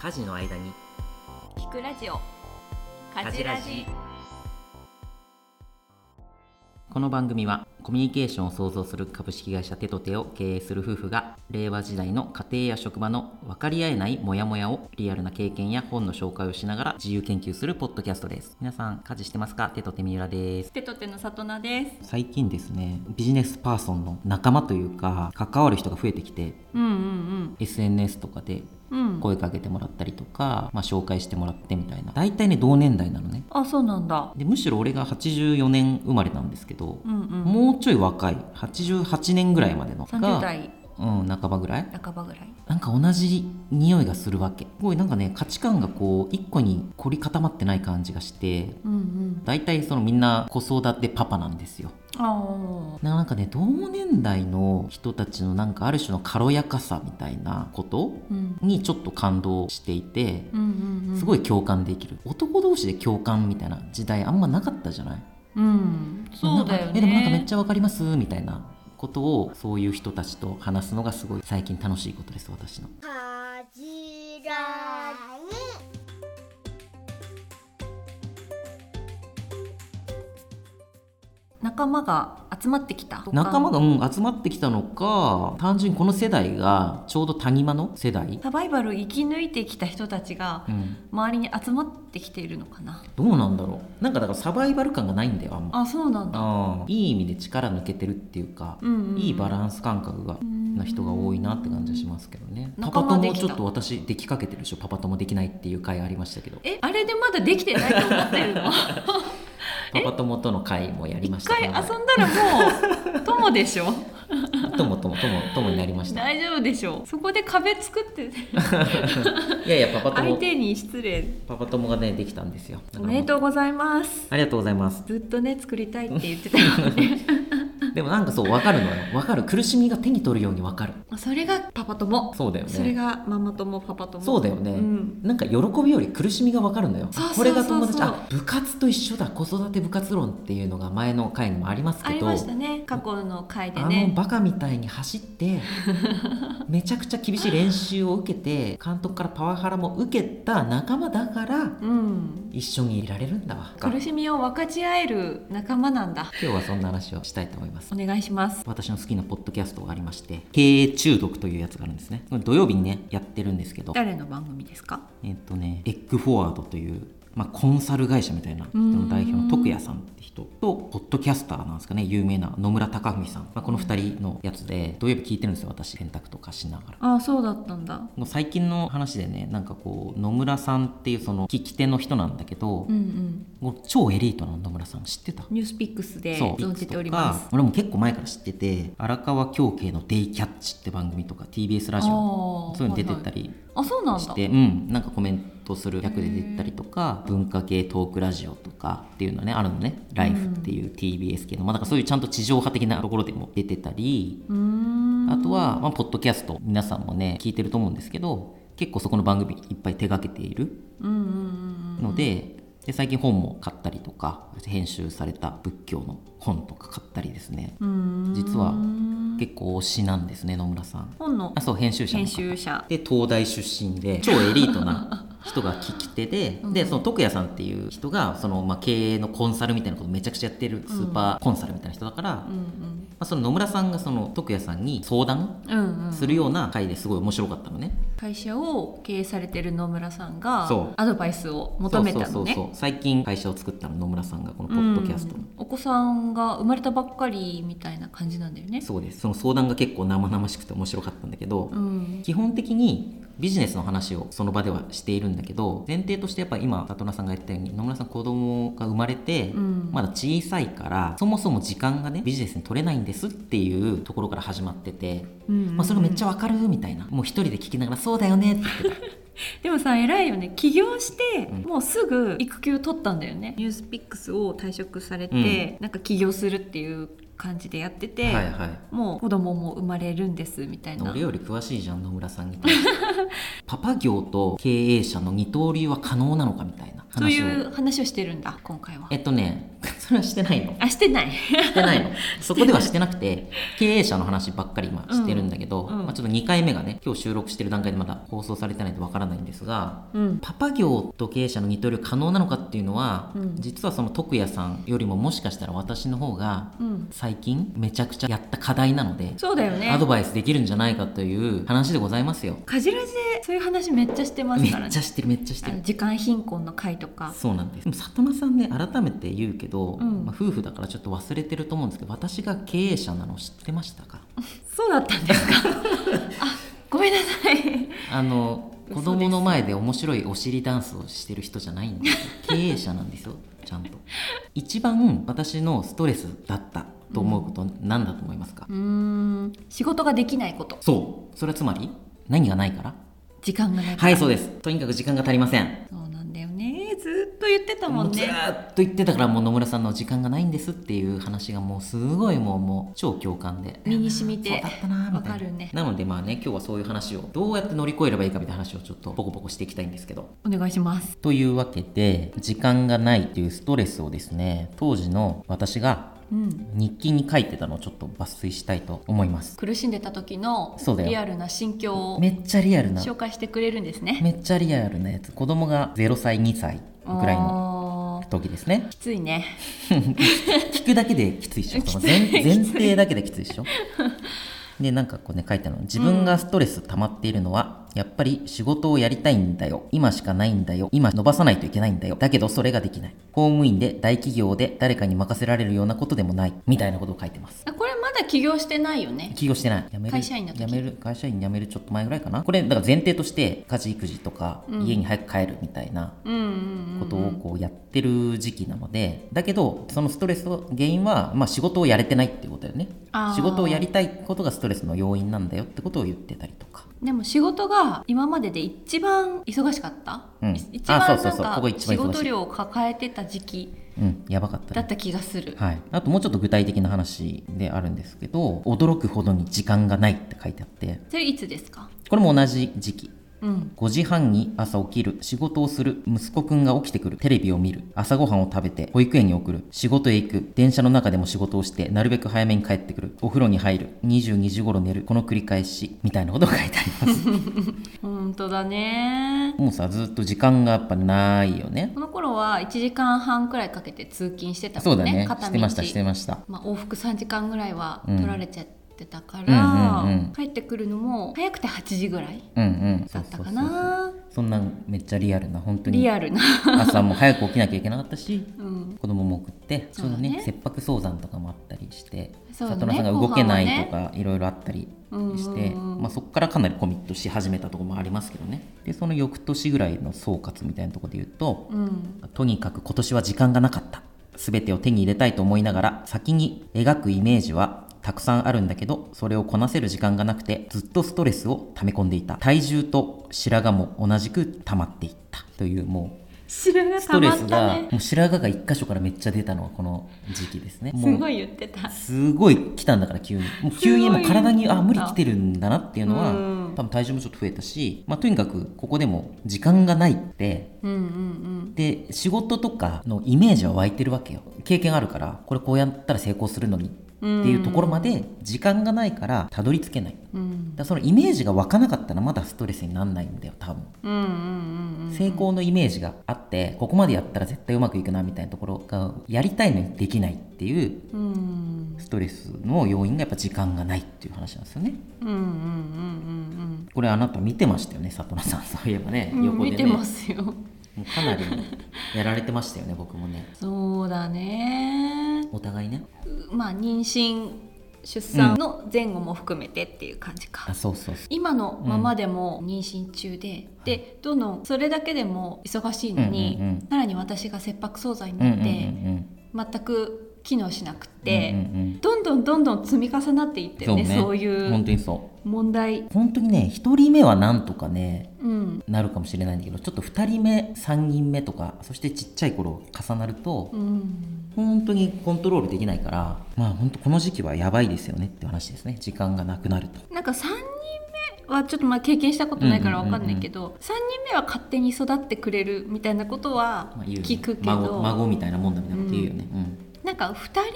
家事の間に。聞くラジオ。家事ラジ。この番組はコミュニケーションを創造する株式会社テトテを経営する夫婦が令和時代の家庭や職場の分かり合えないモヤモヤをリアルな経験や本の紹介をしながら自由研究するポッドキャストです。皆さん家事してますか？テトテ三浦です。テトテの里奈です。最近ですねビジネスパーソンの仲間というか関わる人が増えてきてうんうん SNS とかでうん。声かけてもらったりとか、まあ、紹介してもらってみたいな。大体ね同年代なのね。あそうなんだ。でむしろ俺が84年生まれなんですけど、うんうん。もうちょい若い88年ぐらいまでの30が、代うん、半ばぐらい？半ばぐらい。なんか同じ匂いがするわけ。すごいなんかね価値観がこう一個に凝り固まってない感じがしてうんうん。大体そのみんな子育てパパなんですよ。ああなんかね同年代の人たちのなんかある種の軽やかさみたいなことうん。にちょっと感動していてうんうんうん。すごい共感できる。男同士で共感みたいな時代あんまなかったじゃない？うん。そうだよね。でもなんかめっちゃわかりますみたいなことをそういう人たちと話すのがすごい最近楽しいことです私の。仲間が集まってきた。仲間が、うん、集まってきたのか単純にこの世代がちょうど谷間の世代、サバイバル生き抜いてきた人たちがうん、周りに集まってきているのかな。どうなんだろう？なんかだからサバイバル感がないんだよあんま。あそうなんだ。あいい意味で力抜けてるっていうか、うんうん。うんいいバランス感覚がんな人が多いなって感じはしますけどね。パパ友ちょっと私できかけてるでしょ。パパ友できないっていう回ありましたけど。えあれでまだできてないと思ってるの？パパ友との会もやりま一した。回遊んだらもう 友でしょ？友友友友になりました。大丈夫でしょ？そこで壁作って。いやいやパパ友。相手に失礼。パパ友がねできたんですよ。おめでとううございます。ありがとうございます。ずっとね作りたいって言ってたよねでもなんかそう分かるのよ。分かる。苦しみが手に取るように分かる。それがパパ友。そうだよね。それがママ友パパ友。そうだよね、うん。なんか喜びより苦しみが分かるのよ。これが友達あ部活と一緒だ子育て部活論っていうのが前の回にもありますけど。ありましたね。過去の回であのねバカみたいに走って めちゃくちゃ厳しい練習を受けて監督からパワハラも受けた仲間だからうん。一緒にいられるんだわ。苦しみを分かち合える仲間なんだ。今日はそんな話をしたいと思いますお願いします。私の好きなポッドキャストがありまして経営中毒というやつがあるんですね。土曜日にねやってるんですけど。誰の番組ですか？えっとねエッグフォワードという、まあ、コンサル会社みたいな人の代表の徳谷さんって人とポッドキャスターなんですかね有名な野村貴文さん、まあ、この2人のやつで土曜日聞いてるんですよ私洗濯とかしながら。ああそうだったんだ。もう最近の話でねなんかこう野村さんっていうその聞き手の人なんだけど、うんうん。もう超エリートな野村さん知ってた？ニュースピックスで存じております。俺も結構前から知ってて荒川京慶の「デイキャッチ」って番組とか TBS ラジオそういうの出てたりあそうなんだ。して、うん。なんかコメントする役で出てたりとか文化系トークラジオとかっていうのねあるのね「ライフっていう TBS 系の、まあ、だからそういうちゃんと地上波的なところでも出てたりあとは、まあ、ポッドキャスト皆さんもね聞いてると思うんですけど結構そこの番組いっぱい手掛けているうんうんうん。ので,、で最近本も買ったりとか編集された仏教の本とか買ったりですね。うん。実は結構推しなんですね野村さん。本のあそう編集者の編方集者。で東大出身で 超エリートな人が聞き手で、でその徳谷さんっていう人がその、まあ、経営のコンサルみたいなことめちゃくちゃやってるスーパーコンサルみたいな人だから、まうんあ、その野村さんがその徳谷さんに相談するような回ですごい面白かったのね、会社を経営されてる野村さんがアドバイスを求めたそうそうそうのねそう。最近会社を作ったの野村さんがこのポッドキャストの、うん。お子さんが生まれたばっかりみたいな感じなんだよね。そうです。その相談が結構生々しくて面白かったんだけど、うん。基本的にビジネスの話をその場ではしているんだけど前提としてやっぱ今里奈さんが言ったように野村さん子供が生まれて、うん。まだ小さいからそもそも時間がねビジネスに取れないんですっていうところから始まってて、うんうんまあ、それめっちゃわかるみたいな。もう一人で聞きながらそうだよねって。言ってたでもさ偉いよね。起業して、うんもうすぐ育休取ったんだよね。ニュースピックスを退職されて、なんか起業するっていう感じでやってて、はいはい。もう子供も生まれるんですみたいな。俺より詳しいじゃん野村さんに パパ業と経営者の二刀流は可能なのかみたいなそう話を。いう話をしてるんだ今回は。えっとねそれはしてないの。あしてない。してないの。そこではしてなくて経営者の話ばっかり今してるんだけど、うん。うんまあ、ちょっと2回目がね今日収録してる段階でまだ放送されてないとわからないんですがうん。パパ業と経営者の二刀流可能なのかっていうのは、うん。実はその徳也さんよりももしかしたら私の方がうん。最近めちゃくちゃやった課題なので、そうだよね。アドバイスできるんじゃないかという話でございますよ。カジラジでそういう話めっちゃしてますめっからねちゃしてるめっちゃしてる。時間貧困の回とか。そうなんです。でも里奈さんね改めて言うけど、うん。まあ、夫婦だからちょっと忘れてると思うんですけど私が経営者なの知ってましたか？そうだったんですか？あごめんなさい。あの嘘子供の前で面白いお尻ダンスをしてる人じゃないんですよ。経営者なんですよちゃんと。一番私のストレスだったと思うこと何だと思いますか、うーん。仕事ができないこと。そう。それはつまり何がないから？時間がないはいそうです。とにかく時間が足りませんそうなんだよねずっと言ってたもんね。ずーっと言ってたからもう野村さんの時間がないんですっていう話がもうすごいもうもう超共感で。身に染みて。そうだったなーみたいな。わかるね。なのでまあね今日はそういう話をどうやって乗り越えればいいかみたいな話をちょっとポコポコしていきたいんですけど。お願いします。というわけで時間がないっていうストレスをですね当時の私がうん。日記に書いてたのをちょっと抜粋したいと思います。苦しんでた時のリアルな心境をめっちゃリアルな。紹介してくれるんですね。めっちゃリアルなやつ。子供が0歳2歳ぐらいのの時ですね。きついね。聞くだけできついでしょ。その前前提だけできついでしょ。でなんかこうね書いてあるの。自分がストレス溜まっているのは、やっぱり仕事をやりたいんだよ。今しかないんだよ。今伸ばさないといけないんだよ。だけどそれができない。公務員で大企業で誰かに任せられるようなことでもない。みたいなことを書いてます。あこれ起業してないよね。起業してない。辞める会社員の時。辞める会社員辞めるちょっと前ぐらいかな。これだから前提として家事育児とか、家に早く帰るみたいなうんうんうんことをこうやってる時期なのでだけどそのストレスの原因は、まあ、仕事をやれてないっていうことだよね。仕事をやりたいことがストレスの要因なんだよってことを言ってたりとか。でも仕事が今までで一番忙しかった、うんい一番仕事量を抱えてた時期うんやばかったね。だった気がする、はい、あともうちょっと具体的な話であるんですけど驚くほどに時間がないって書いてあって。それいつですか？これも同じ時期うん。5時半に朝起きる。仕事をする息子くんが起きてくる。テレビを見る。朝ごはんを食べて保育園に送る。仕事へ行く。電車の中でも仕事をしてなるべく早めに帰ってくる。お風呂に入る。22時頃寝る。この繰り返し。みたいなことが書いてあります。本当だね。もうさずっと時間がやっぱないよね。この頃は1時間半くらいかけて通勤してたもんね。そうだね。片道。してましたしてました。まあ、往復3時間ぐらいはうん。取られちゃってたから、うんうんうん。帰ってくるのも早くて8時ぐらいだったかな。そんなめっちゃリアルな本当に。リアルな、朝も早く起きなきゃいけなかったしうん、子供も送ってそうだね。ね。切迫早産とかもあったりして里奈さんが動けないとかいろいろあったりして、うんうんうん。まあ、そこからかなりコミットし始めたところもありますけどね。でその翌年ぐらいの総括みたいなところで言うと、うん、とにかく今年は時間がなかった。全てを手に入れたいと思いながら先に描くイメージはたくさんあるんだけどそれをこなせる時間がなくてずっとストレスを溜め込んでいた。体重と白髪も同じく溜まっていった。というもう白がストレスが、もう白髪が一箇所からめっちゃ出たのはこの時期ですね。すごい言ってた。すごい来たんだから急に。もう急にもう体にあ無理来てるんだなっていうのは、うん。多分体重もちょっと増えたし、まあ、とにかくここでも時間がないって。うんうん。で仕事とかのイメージは湧いてるわけよ。経験あるからこれこうやったら成功するのにっていうところまで時間がないからたどり着けない。うん。うんらそのイメージが湧かなかったらまだストレスにならないんだよ多分。うんうんうんうん成功のイメージがあってここまでやったら絶対うまくいくなみたいなところがやりたいのにできないっていううん。ストレスの要因がやっぱ時間がないっていう話なんですよね。うんうんうんこれあなた見てましたよね里奈さん。そういえばね。うんうん横でね。見てますよ。かなりやられてましたよね僕もね。そうだねお互いね。まあ妊娠出産の前後も含めてっていう感じか、うそうそう今のままでも妊娠中で、でどんどんそれだけでも忙しいのに、うんうんうん。さらに私が切迫早産にうんうなんって、うん。全く機能しなくて、うんうんうん。どんどんどんどん積み重なっていってるねそうい本う当にそ問題、う本当にね1人目はなんとかねうん。なるかもしれないんだけどちょっと2人目3人目とかそしてちっちゃい頃重なるとうん、本当にコントロールできないからまあ本当この時期はやばいですよねって話ですね。時間がなくなると。なんか3人目はちょっとまあ経験したことないからわかんないけど、3人目は勝手に育ってくれるみたいなことは聞くけど、孫孫みたいなもんだみたいなこと言うよね、うんなんか2人目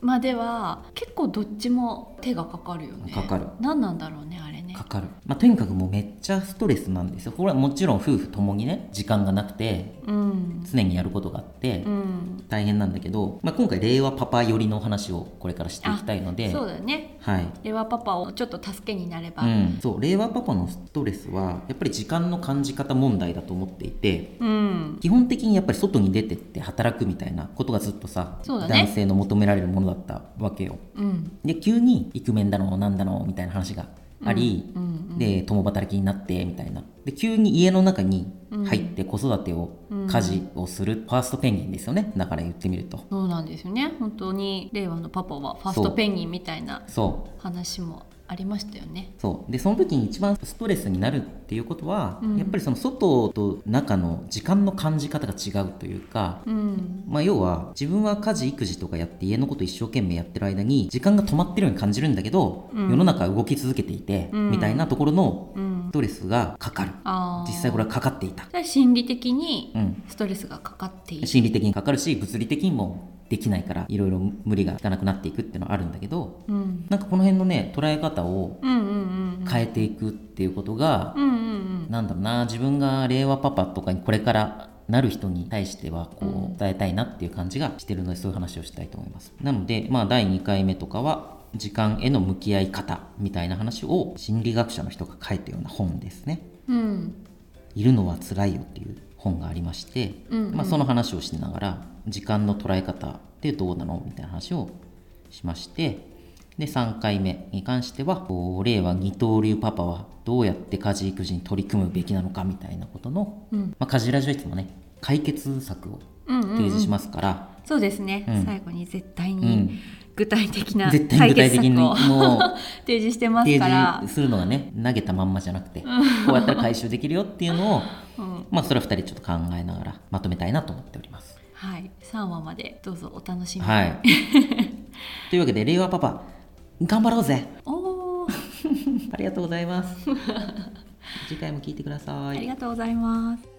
までは結構どっちも手がかかるよね。かかる。何なんだろうねねかかる、まあ、とにかくもうめっちゃストレスなんですよ。これはもちろん夫婦ともにね時間がなくてうん。常にやることがあってうん。大変なんだけど、まあ、今回令和パパ寄りの話をこれからしていきたいのでそうだね。はい。レワパパをちょっと助けになれば。うん、そう令和パパのストレスはやっぱり時間の感じ方問題だと思っていてうん。基本的にやっぱり外に出てって働くみたいなことがずっとさ、ね。男性の求められるものだったわけよ。うん。で急にイクメンだのなんだのみたいな話があり、うんうんで共働きになってみたいな。で急に家の中に入って子育てを、家事をするファーストペンギンですよね。だから言ってみると。そうなんですよね。本当に令和のパパはファーストペンギンみたいな話もありましたよね。そう。でその時に一番ストレスになるっていうことは、うん。やっぱりその外と中の時間の感じ方が違うというか、うん。まあ、要は自分は家事育児とかやって家のこと一生懸命やってる間に時間が止まってるように感じるんだけど、うん。世の中は動き続けていて、うん。みたいなところのうん。ストレスがかかる。実際これはかかっていた、心理的にうん、ストレスがかかっている、心理的にかかるし物理的にもできないからいろいろ無理がいかなくなっていくっていうのはあるんだけどうん、なんかこの辺のね捉え方を変えていくっていうことが、うんうんうん。なんだろうな自分が令和パパとかにこれからなる人に対してはこうん。う伝えたいなっていう感じがしてるのでそういう話をしたいと思います。なのでまあ第2回目とかは時間への向き合い方みたいな話を心理学者の人が書いたような本ですね。うん。いるのは辛いよっていう本がありまして、うんうん。まあ、その話をしながら時間の捉え方ってどうなの？みたいな話をしましてで3回目に関しては令和二刀流パパはどうやって家事育児に取り組むべきなのか？みたいなことの、うん。まあ、家事ラジオいつもね解決策をうんうんうん。提示しますから、そうですね、うん。最後に絶対うん。に具体的な絶対解に具体的に決策をもう 提示してます提から示するのがね投げたまんまじゃなくてこうやったら回収できるよっていうのを、うんまあ、それは2人ちょっと考えながらまとめたいなと思っております。はい、3話までどうぞお楽しみに、はい。というわけで、令和パパ、頑張ろうぜおー ありがとうございます。次回も聞いてください。ありがとうございます